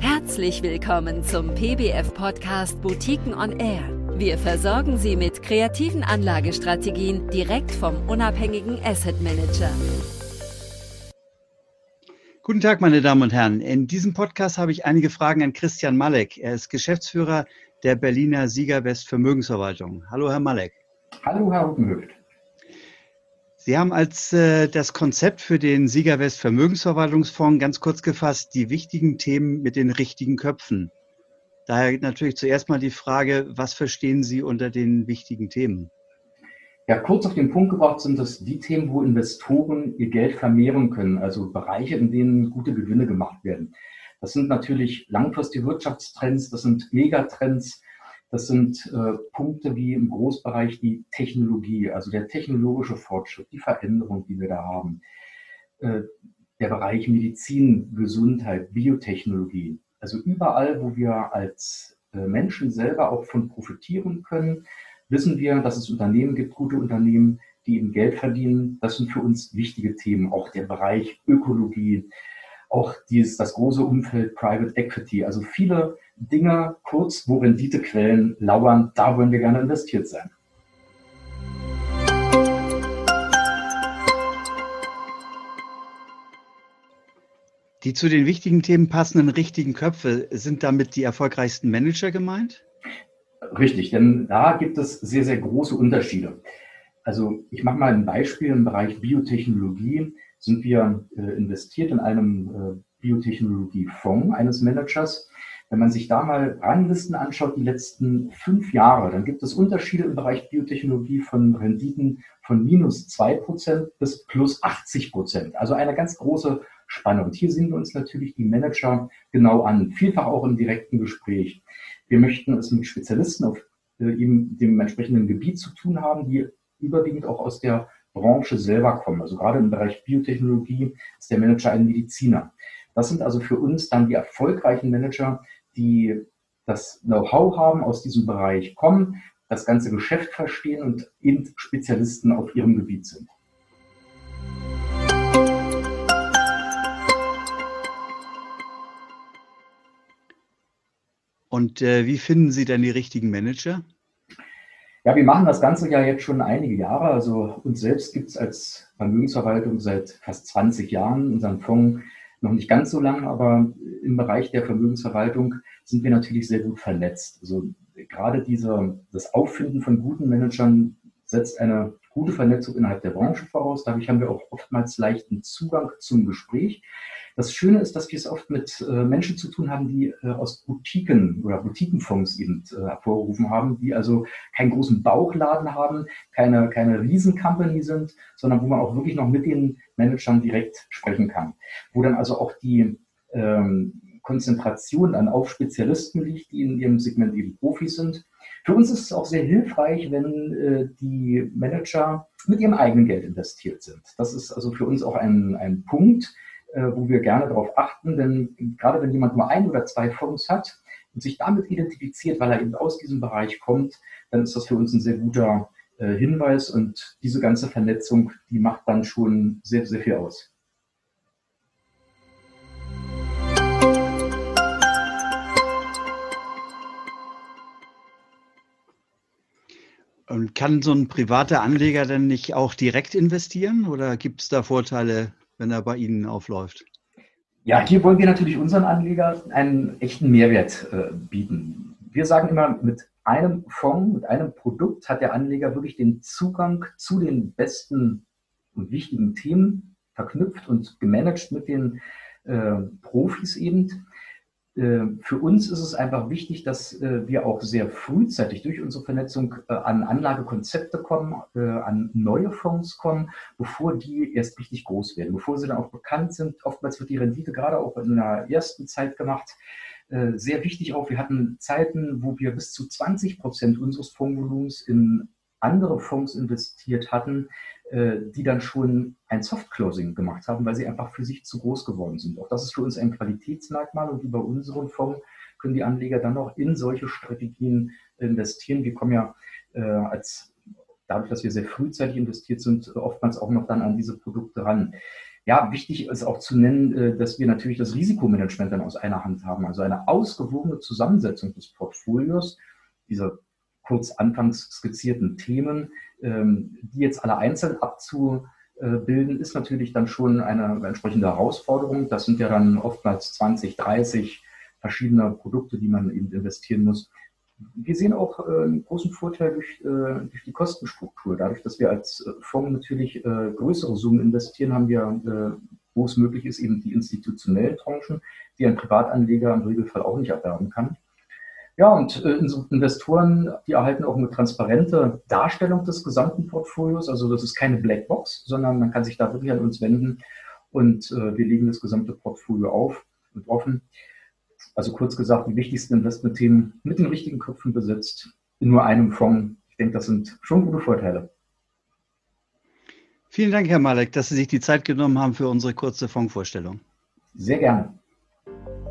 Herzlich willkommen zum PBF-Podcast Boutiquen on Air. Wir versorgen Sie mit kreativen Anlagestrategien direkt vom unabhängigen Asset Manager. Guten Tag, meine Damen und Herren. In diesem Podcast habe ich einige Fragen an Christian Malek. Er ist Geschäftsführer der Berliner Sieger West Vermögensverwaltung. Hallo, Herr Malek. Hallo, Herr Rupenhöft. Sie haben als äh, das Konzept für den Sieger West Vermögensverwaltungsfonds ganz kurz gefasst die wichtigen Themen mit den richtigen Köpfen. Daher natürlich zuerst mal die Frage, was verstehen Sie unter den wichtigen Themen? Ja, kurz auf den Punkt gebracht sind das die Themen, wo Investoren ihr Geld vermehren können, also Bereiche, in denen gute Gewinne gemacht werden. Das sind natürlich langfristige Wirtschaftstrends, das sind Megatrends, das sind äh, Punkte wie im Großbereich die Technologie, also der technologische Fortschritt, die Veränderung, die wir da haben. Äh, der Bereich Medizin, Gesundheit, Biotechnologie. Also überall, wo wir als äh, Menschen selber auch von profitieren können, wissen wir, dass es Unternehmen gibt, gute Unternehmen, die eben Geld verdienen. Das sind für uns wichtige Themen. Auch der Bereich Ökologie, auch dieses, das große Umfeld Private Equity. Also viele Dinge kurz, wo Renditequellen lauern, da wollen wir gerne investiert sein. Die zu den wichtigen Themen passenden richtigen Köpfe, sind damit die erfolgreichsten Manager gemeint? Richtig, denn da gibt es sehr, sehr große Unterschiede. Also ich mache mal ein Beispiel im Bereich Biotechnologie. Sind wir äh, investiert in einem äh, Biotechnologiefonds eines Managers. Wenn man sich da mal Ranglisten anschaut, die letzten fünf Jahre, dann gibt es Unterschiede im Bereich Biotechnologie von Renditen von minus zwei Prozent bis plus 80 Prozent. Also eine ganz große Spanne. Und hier sehen wir uns natürlich die Manager genau an, vielfach auch im direkten Gespräch. Wir möchten es mit Spezialisten auf äh, eben dem entsprechenden Gebiet zu tun haben, die überwiegend auch aus der Branche selber kommen. Also gerade im Bereich Biotechnologie ist der Manager ein Mediziner. Das sind also für uns dann die erfolgreichen Manager, die das Know-how haben, aus diesem Bereich kommen, das ganze Geschäft verstehen und eben Spezialisten auf ihrem Gebiet sind. Und äh, wie finden Sie denn die richtigen Manager? Ja, wir machen das Ganze ja jetzt schon einige Jahre. Also uns selbst gibt es als Vermögensverwaltung seit fast 20 Jahren. Unseren Fonds noch nicht ganz so lang, aber im Bereich der Vermögensverwaltung sind wir natürlich sehr gut vernetzt. Also gerade diese, das Auffinden von guten Managern setzt eine gute Vernetzung innerhalb der Branche voraus. Dadurch haben wir auch oftmals leichten Zugang zum Gespräch. Das Schöne ist, dass wir es oft mit äh, Menschen zu tun haben, die äh, aus Boutiquen oder Boutiquenfonds eben äh, hervorgerufen haben, die also keinen großen Bauchladen haben, keine, keine Riesencompany sind, sondern wo man auch wirklich noch mit den Managern direkt sprechen kann. Wo dann also auch die ähm, Konzentration dann auf Spezialisten liegt, die in ihrem Segment eben Profis sind. Für uns ist es auch sehr hilfreich, wenn äh, die Manager mit ihrem eigenen Geld investiert sind. Das ist also für uns auch ein, ein Punkt, äh, wo wir gerne darauf achten, denn gerade wenn jemand nur ein oder zwei Fonds hat und sich damit identifiziert, weil er eben aus diesem Bereich kommt, dann ist das für uns ein sehr guter äh, Hinweis und diese ganze Vernetzung, die macht dann schon sehr, sehr viel aus. Kann so ein privater Anleger denn nicht auch direkt investieren oder gibt es da Vorteile wenn er bei Ihnen aufläuft? Ja, hier wollen wir natürlich unseren Anlegern einen echten Mehrwert äh, bieten. Wir sagen immer, mit einem Fonds, mit einem Produkt hat der Anleger wirklich den Zugang zu den besten und wichtigen Themen verknüpft und gemanagt mit den äh, Profis eben. Äh, für uns ist es einfach wichtig, dass äh, wir auch sehr frühzeitig durch unsere Vernetzung äh, an Anlagekonzepte kommen, an neue Fonds kommen, bevor die erst richtig groß werden, bevor sie dann auch bekannt sind. Oftmals wird die Rendite gerade auch in der ersten Zeit gemacht. Sehr wichtig auch, wir hatten Zeiten, wo wir bis zu 20 Prozent unseres Fondsvolumens in andere Fonds investiert hatten, äh, die dann schon ein Soft-Closing gemacht haben, weil sie einfach für sich zu groß geworden sind. Auch das ist für uns ein Qualitätsmerkmal und über unseren Fonds können die Anleger dann auch in solche Strategien investieren. Wir kommen ja äh, als dadurch, dass wir sehr frühzeitig investiert sind, oftmals auch noch dann an diese Produkte ran. Ja, wichtig ist auch zu nennen, äh, dass wir natürlich das Risikomanagement dann aus einer Hand haben, also eine ausgewogene Zusammensetzung des Portfolios, dieser kurz anfangs skizzierten Themen, ähm, die jetzt alle einzeln abzubilden, ist natürlich dann schon eine entsprechende Herausforderung. Das sind ja dann oftmals 20, 30 verschiedene Produkte, die man eben investieren muss. Wir sehen auch äh, einen großen Vorteil durch, äh, durch, die Kostenstruktur. Dadurch, dass wir als äh, Fonds natürlich größere Summen investieren, haben wir, wo es möglich ist, eben die institutionellen Tranchen, die ein Privatanleger im Regelfall auch nicht erwerben kann. Ja, und Investoren, die erhalten auch eine transparente Darstellung des gesamten Portfolios. Also das ist keine Blackbox, sondern man kann sich da wirklich an uns wenden und wir legen das gesamte Portfolio auf und offen. Also kurz gesagt, die wichtigsten Investmentthemen mit den richtigen Köpfen besetzt, in nur einem Fonds. Ich denke, das sind schon gute Vorteile. Vielen Dank, Herr Malek, dass Sie sich die Zeit genommen haben für unsere kurze Fondsvorstellung. Sehr gerne.